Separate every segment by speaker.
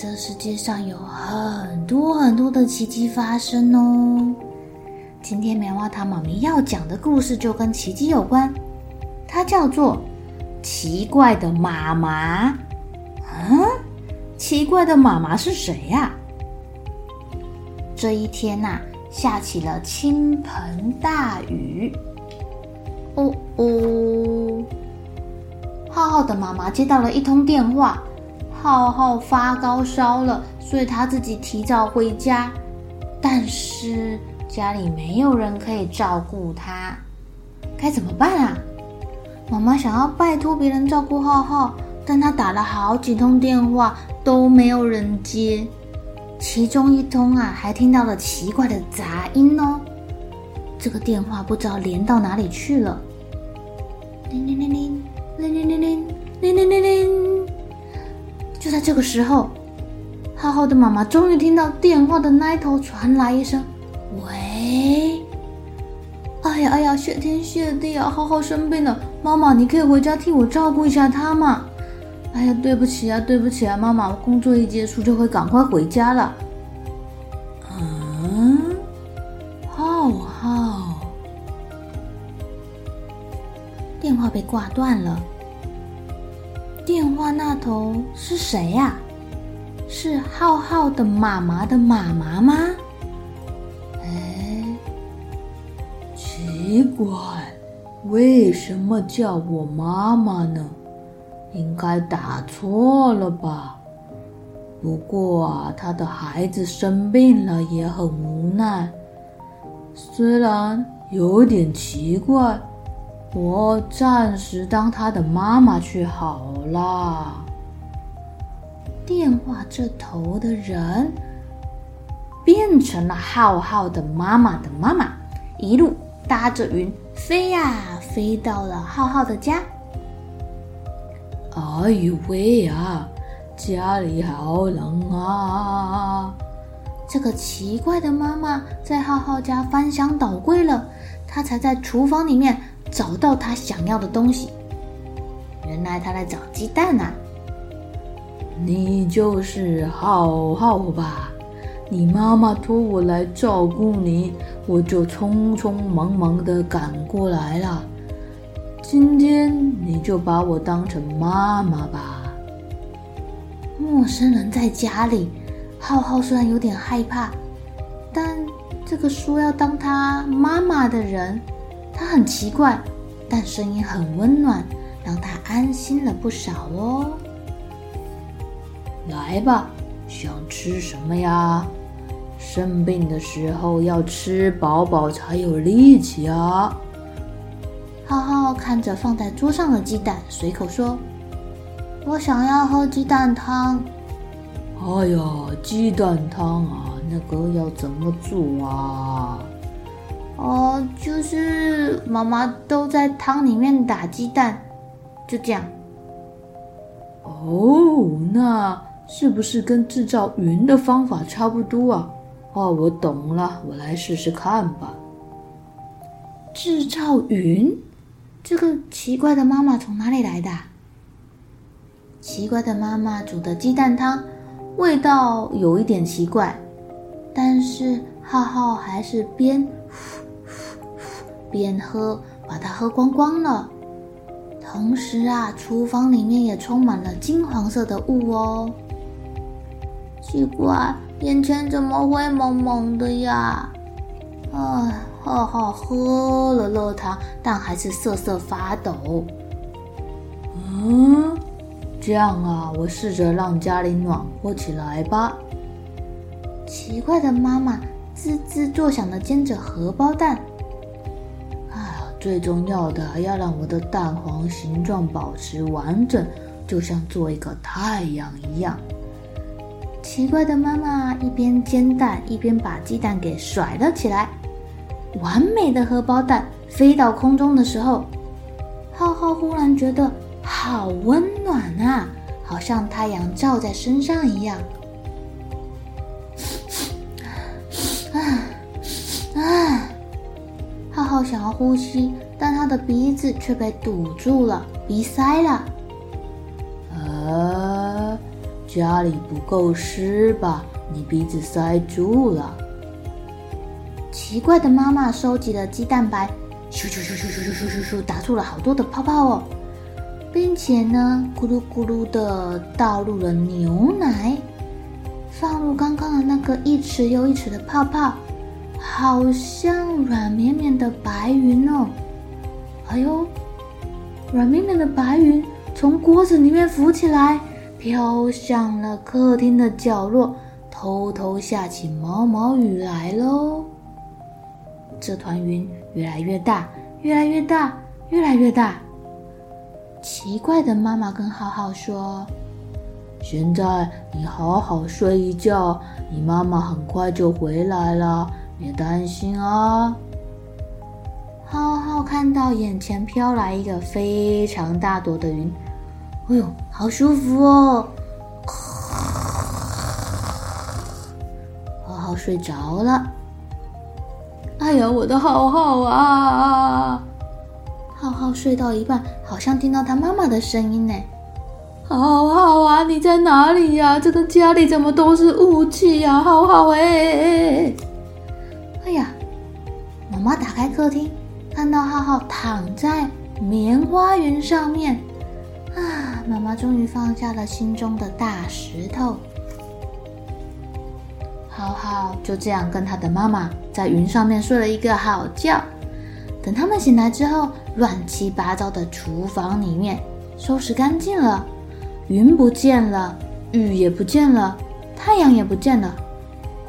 Speaker 1: 这世界上有很多很多的奇迹发生哦。今天棉花糖妈咪要讲的故事就跟奇迹有关，它叫做《奇怪的妈妈》。嗯，奇怪的妈妈是谁呀？这一天呐。下起了倾盆大雨。哦哦，浩浩的妈妈接到了一通电话，浩浩发高烧了，所以他自己提早回家。但是家里没有人可以照顾他，该怎么办啊？妈妈想要拜托别人照顾浩浩，但他打了好几通电话都没有人接。其中一通啊，还听到了奇怪的杂音哦。这个电话不知道连到哪里去了。就在这个时候，浩浩的妈妈终于听到电话的那一头传来一声“喂”。哎呀哎呀，谢天谢地啊！浩浩生病了，妈妈，你可以回家替我照顾一下他吗？哎呀，对不起啊，对不起啊，妈妈，我工作一结束就会赶快回家了。嗯，浩浩，电话被挂断了。电话那头是谁呀？是浩浩的妈妈的妈妈吗？哎，奇怪，为什么叫我妈妈呢？应该打错了吧？不过啊，他的孩子生病了，也很无奈。虽然有点奇怪，我暂时当他的妈妈去好了。电话这头的人变成了浩浩的妈妈的妈妈，一路搭着云飞呀飞到了浩浩的家。哎呦喂呀，家里好冷啊！这个奇怪的妈妈在浩浩家翻箱倒柜了，她才在厨房里面找到他想要的东西。原来他在找鸡蛋啊！你就是浩浩吧？你妈妈托我来照顾你，我就匆匆忙忙的赶过来了。今天你就把我当成妈妈吧。陌生人在家里，浩浩虽然有点害怕，但这个说要当他妈妈的人，他很奇怪，但声音很温暖，让他安心了不少哦。来吧，想吃什么呀？生病的时候要吃饱饱才有力气啊。浩浩看着放在桌上的鸡蛋，随口说：“我想要喝鸡蛋汤。”“哎呀，鸡蛋汤啊，那个要怎么做啊？”“哦，就是妈妈都在汤里面打鸡蛋，就这样。”“哦，那是不是跟制造云的方法差不多啊？”“哦，我懂了，我来试试看吧。”“制造云？”这个奇怪的妈妈从哪里来的？奇怪的妈妈煮的鸡蛋汤，味道有一点奇怪，但是浩浩还是边边喝，把它喝光光了。同时啊，厨房里面也充满了金黄色的雾哦。奇怪，眼前怎么会蒙蒙的呀？哎，浩浩喝了热汤，但还是瑟瑟发抖。
Speaker 2: 嗯，这样啊，我试着让家里暖和起来吧。
Speaker 1: 奇怪的妈妈滋滋作响的煎着荷包蛋。
Speaker 2: 最重要的还要让我的蛋黄形状保持完整，就像做一个太阳一样。
Speaker 1: 奇怪的妈妈一边煎蛋，一边把鸡蛋给甩了起来。完美的荷包蛋飞到空中的时候，浩浩忽然觉得好温暖啊，好像太阳照在身上一样。想要呼吸，但他的鼻子却被堵住了，鼻塞了。
Speaker 2: 啊，家里不够湿吧？你鼻子塞住了。
Speaker 1: 奇怪的妈妈收集了鸡蛋白，咻咻咻咻咻咻咻咻，打出了好多的泡泡哦，并且呢，咕噜咕噜的倒入了牛奶，放入刚刚的那个一尺又一尺的泡泡。好像软绵绵的白云哦！哎呦，软绵绵的白云从锅子里面浮起来，飘向了客厅的角落，偷偷下起毛毛雨来喽！这团云越来越大，越来越大，越来越大。奇怪的妈妈跟浩浩说：“
Speaker 2: 现在你好好睡一觉，你妈妈很快就回来了。”别担心啊！
Speaker 1: 浩浩看到眼前飘来一个非常大朵的云，哎呦，好舒服哦！浩浩睡着了。哎呀，我的浩浩啊！浩浩睡到一半，好像听到他妈妈的声音呢。浩浩啊，你在哪里呀？这个家里怎么都是雾气呀？浩浩哎！哎呀！妈妈打开客厅，看到浩浩躺在棉花云上面，啊！妈妈终于放下了心中的大石头。浩浩就这样跟他的妈妈在云上面睡了一个好觉。等他们醒来之后，乱七八糟的厨房里面收拾干净了，云不见了，雨也不见了，太阳也不见了，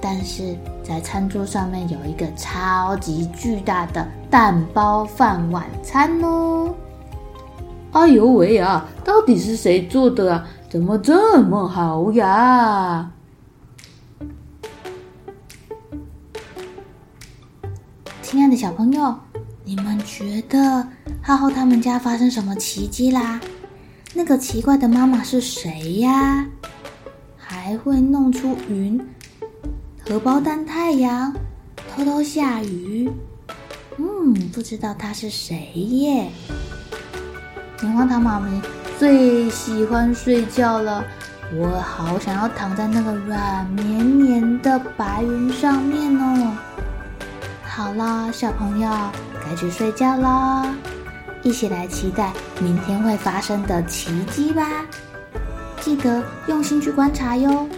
Speaker 1: 但是。在餐桌上面有一个超级巨大的蛋包饭晚餐哦！
Speaker 2: 哎呦喂啊，到底是谁做的啊？怎么这么好呀？
Speaker 1: 亲爱的小朋友，你们觉得浩浩他们家发生什么奇迹啦？那个奇怪的妈妈是谁呀？还会弄出云？荷包蛋太阳，偷偷下雨。嗯，不知道他是谁耶？棉花糖妈咪最喜欢睡觉了，我好想要躺在那个软绵绵的白云上面哦。好啦，小朋友该去睡觉啦，一起来期待明天会发生的奇迹吧！记得用心去观察哟。